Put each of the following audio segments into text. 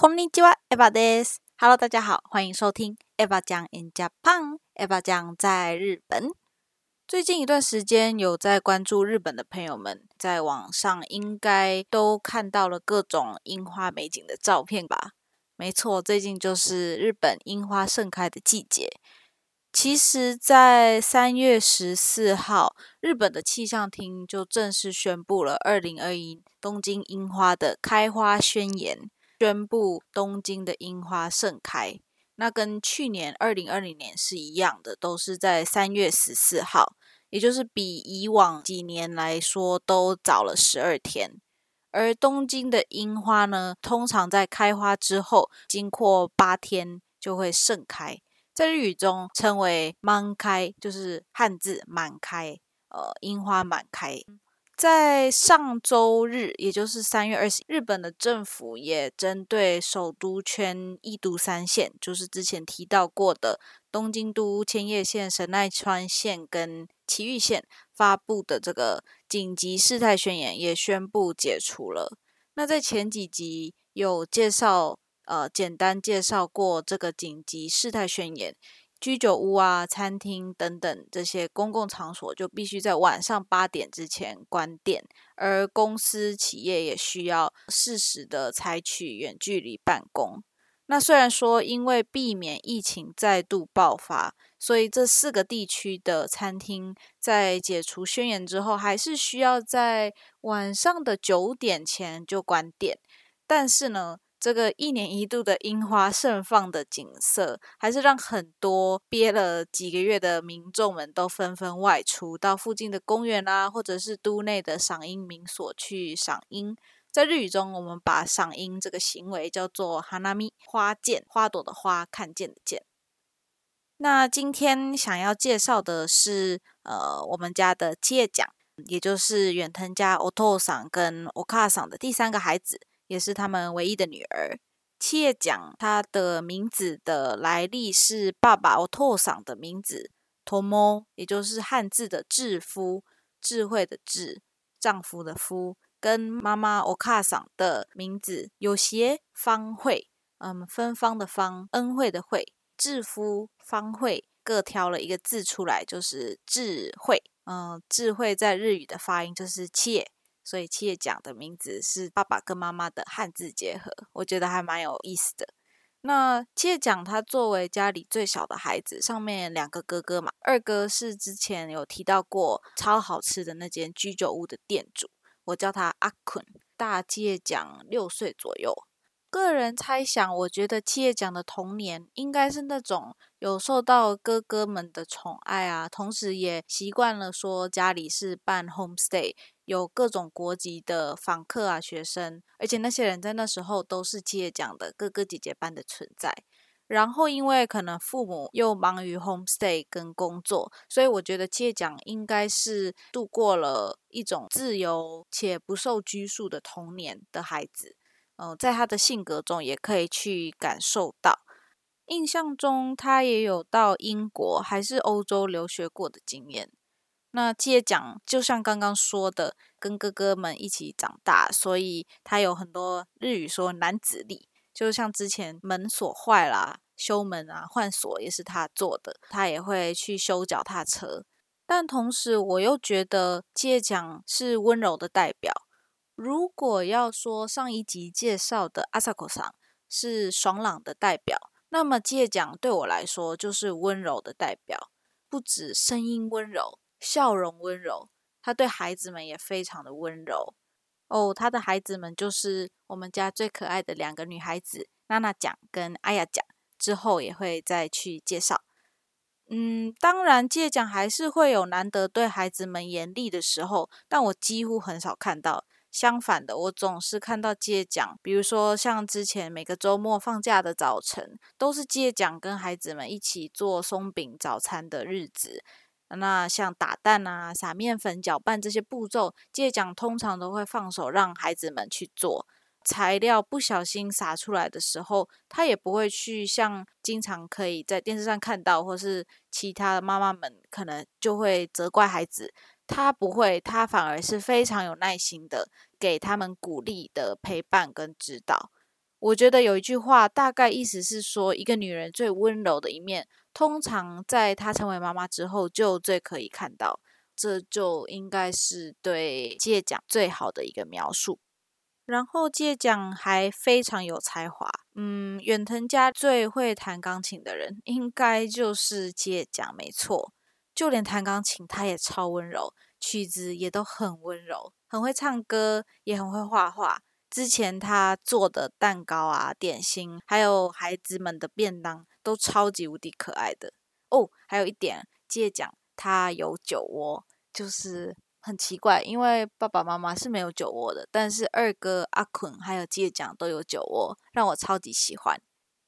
こんにちは、エヴァです。Hello，大家好，欢迎收听 Eva 讲 in Japan。Eva 讲在日本。最近一段时间，有在关注日本的朋友们，在网上应该都看到了各种樱花美景的照片吧？没错，最近就是日本樱花盛开的季节。其实，在三月十四号，日本的气象厅就正式宣布了二零二一东京樱花的开花宣言。 宣布东京的樱花盛开，那跟去年二零二零年是一样的，都是在三月十四号，也就是比以往几年来说都早了十二天。而东京的樱花呢，通常在开花之后，经过八天就会盛开，在日语中称为满开，就是汉字满开，呃，樱花满开。在上周日，也就是三月二十，日本的政府也针对首都圈一都三县，就是之前提到过的东京都、千叶县、神奈川县跟埼玉县发布的这个紧急事态宣言，也宣布解除了。那在前几集有介绍，呃，简单介绍过这个紧急事态宣言。居酒屋啊、餐厅等等这些公共场所就必须在晚上八点之前关店，而公司企业也需要适时的采取远距离办公。那虽然说因为避免疫情再度爆发，所以这四个地区的餐厅在解除宣言之后，还是需要在晚上的九点前就关店。但是呢？这个一年一度的樱花盛放的景色，还是让很多憋了几个月的民众们都纷纷外出到附近的公园啊，或者是都内的赏樱民所去赏樱。在日语中，我们把赏樱这个行为叫做 “hanami”，花见，花朵的花，看见的见。那今天想要介绍的是，呃，我们家的七叶奖，也就是远藤家 Oto 桑跟 Oka 桑的第三个孩子。也是他们唯一的女儿。七叶奖，它的名字的来历是爸爸奥托桑的名字托摩也就是汉字的智夫，智慧的智，丈夫的夫，跟妈妈 Oka 桑的名字有些方慧，嗯，芬芳的芳，恩惠的惠，智夫方慧各挑了一个字出来，就是智慧。嗯，智慧在日语的发音就是七所以七叶奖的名字是爸爸跟妈妈的汉字结合，我觉得还蛮有意思的。那七叶奖他作为家里最小的孩子，上面两个哥哥嘛，二哥是之前有提到过超好吃的那间居酒屋的店主，我叫他阿坤。大七叶奖六岁左右。个人猜想，我觉得七叶奖的童年应该是那种有受到哥哥们的宠爱啊，同时也习惯了说家里是办 homestay，有各种国籍的访客啊学生，而且那些人在那时候都是七叶奖的哥哥姐姐般的存在。然后因为可能父母又忙于 homestay 跟工作，所以我觉得七叶奖应该是度过了一种自由且不受拘束的童年的孩子。嗯，在他的性格中也可以去感受到。印象中，他也有到英国还是欧洲留学过的经验。那接讲，就像刚刚说的，跟哥哥们一起长大，所以他有很多日语说男子力。就像之前门锁坏了，修门啊、换锁也是他做的，他也会去修脚踏车。但同时，我又觉得借讲是温柔的代表。如果要说上一集介绍的阿萨克桑是爽朗的代表，那么借奖对我来说就是温柔的代表。不止声音温柔，笑容温柔，他对孩子们也非常的温柔。哦，他的孩子们就是我们家最可爱的两个女孩子，娜娜奖跟阿雅奖。之后也会再去介绍。嗯，当然借奖还是会有难得对孩子们严厉的时候，但我几乎很少看到。相反的，我总是看到借奖，比如说像之前每个周末放假的早晨，都是借奖跟孩子们一起做松饼早餐的日子。那像打蛋啊、撒面粉、搅拌这些步骤，借奖通常都会放手让孩子们去做。材料不小心洒出来的时候，他也不会去像经常可以在电视上看到，或是其他的妈妈们可能就会责怪孩子。他不会，他反而是非常有耐心的，给他们鼓励的陪伴跟指导。我觉得有一句话，大概意思是说，一个女人最温柔的一面，通常在她成为妈妈之后就最可以看到。这就应该是对借奖最好的一个描述。然后借奖还非常有才华，嗯，远藤家最会弹钢琴的人应该就是借奖，没错。就连弹钢琴，他也超温柔，曲子也都很温柔，很会唱歌，也很会画画。之前他做的蛋糕啊、点心，还有孩子们的便当，都超级无敌可爱的哦。还有一点，借奖他有酒窝，就是很奇怪，因为爸爸妈妈是没有酒窝的，但是二哥阿坤还有借奖都有酒窝，让我超级喜欢。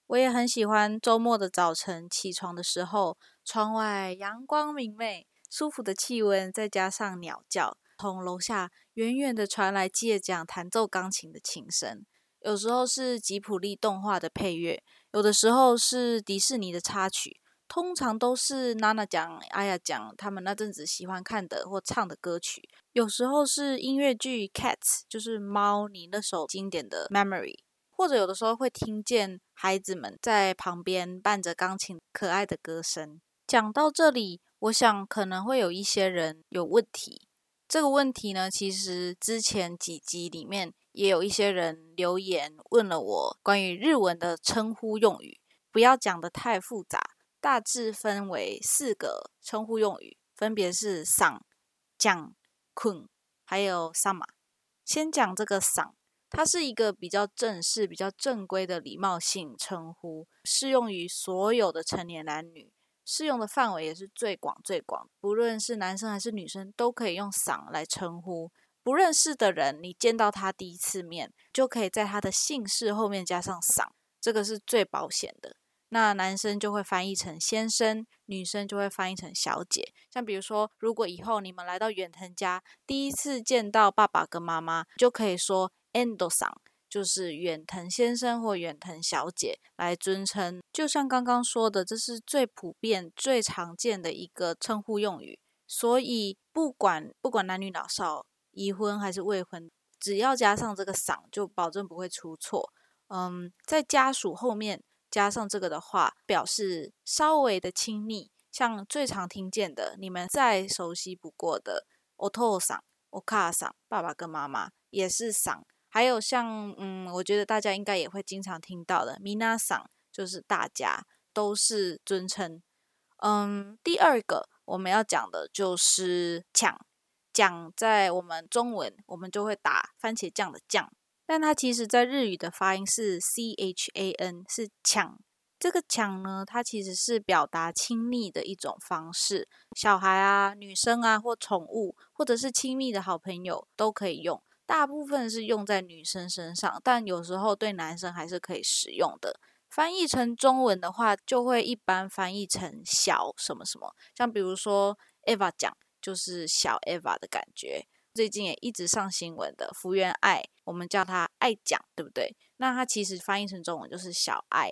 我也很喜欢周末的早晨起床的时候，窗外阳光明媚，舒服的气温，再加上鸟叫。从楼下远远的传来借奖弹奏钢琴的琴声，有时候是吉普力动画的配乐，有的时候是迪士尼的插曲，通常都是娜娜讲、阿雅讲他们那阵子喜欢看的或唱的歌曲。有时候是音乐剧《Cats》，就是猫，你那首经典的《Memory》，或者有的时候会听见孩子们在旁边伴着钢琴可爱的歌声。讲到这里，我想可能会有一些人有问题。这个问题呢，其实之前几集里面也有一些人留言问了我关于日文的称呼用语，不要讲的太复杂，大致分为四个称呼用语，分别是桑、讲、困，还有萨玛。先讲这个桑，它是一个比较正式、比较正规的礼貌性称呼，适用于所有的成年男女。适用的范围也是最广最广，不论是男生还是女生，都可以用“嗓”来称呼不认识的人。你见到他第一次面，就可以在他的姓氏后面加上“嗓”，这个是最保险的。那男生就会翻译成先生，女生就会翻译成小姐。像比如说，如果以后你们来到远藤家，第一次见到爸爸跟妈妈，就可以说 “endo 嗓”。就是远藤先生或远藤小姐来尊称，就像刚刚说的，这是最普遍、最常见的一个称呼用语。所以不管不管男女老少，已婚还是未婚，只要加上这个“嗓”，就保证不会出错。嗯，在家属后面加上这个的话，表示稍微的亲密。像最常听见的，你们再熟悉不过的“お父さん”“お母さん”，爸爸跟妈妈也是“嗓”。 还有像，嗯，我觉得大家应该也会经常听到的，mina san，就是大家都是尊称。嗯，第二个我们要讲的就是酱，酱在我们中文我们就会打番茄酱的酱，但它其实在日语的发音是 c h a n，是抢。这个抢呢，它其实是表达亲密的一种方式，小孩啊、女生啊或宠物，或者是亲密的好朋友都可以用。大部分是用在女生身上，但有时候对男生还是可以使用的。翻译成中文的话，就会一般翻译成小什么什么，像比如说 Eva 讲，就是小 Eva 的感觉。最近也一直上新闻的福原爱，我们叫她爱讲，对不对？那它其实翻译成中文就是小爱。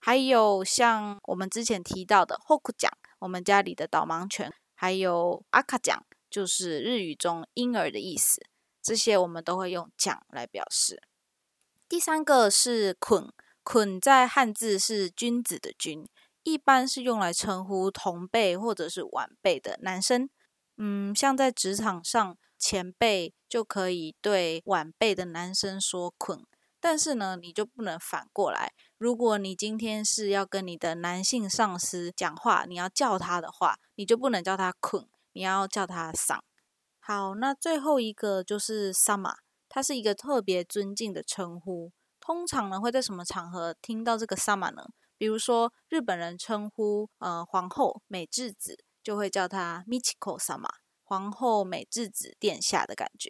还有像我们之前提到的 Hoku 讲，我们家里的导盲犬，还有阿卡讲，就是日语中婴儿的意思。这些我们都会用“讲”来表示。第三个是“捆”，“捆”在汉字是君子的“君”，一般是用来称呼同辈或者是晚辈的男生。嗯，像在职场上，前辈就可以对晚辈的男生说“捆”，但是呢，你就不能反过来。如果你今天是要跟你的男性上司讲话，你要叫他的话，你就不能叫他“捆”，你要叫他“嗓”。好，那最后一个就是 “sama”，它是一个特别尊敬的称呼。通常呢，会在什么场合听到这个 “sama” 呢？比如说，日本人称呼呃皇后美智子，就会叫她 “Michiko Sama”，皇后美智子殿下的感觉。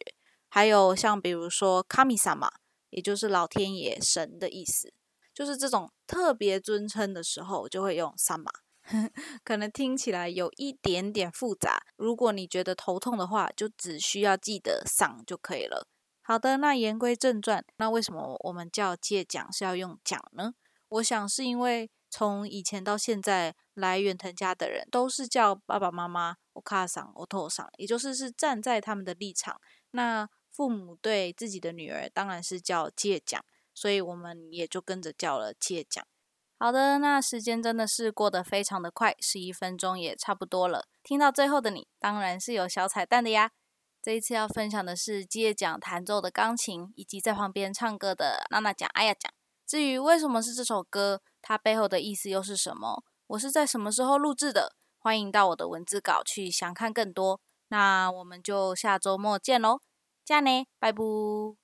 还有像比如说 “Kami Sama”，也就是老天爷神的意思，就是这种特别尊称的时候，就会用 “sama”。可能听起来有一点点复杂，如果你觉得头痛的话，就只需要记得嗓就可以了。好的，那言归正传，那为什么我们叫借讲是要用讲呢？我想是因为从以前到现在来远藤家的人都是叫爸爸妈妈我卡嗓我头嗓，也就是是站在他们的立场。那父母对自己的女儿当然是叫借讲，所以我们也就跟着叫了七叶酱。好的，那时间真的是过得非常的快，十一分钟也差不多了。听到最后的你，当然是有小彩蛋的呀。这一次要分享的是基叶奖弹奏的钢琴，以及在旁边唱歌的娜娜讲、阿雅讲。至于为什么是这首歌，它背后的意思又是什么？我是在什么时候录制的？欢迎到我的文字稿去详看更多。那我们就下周末见喽，加呢，拜拜。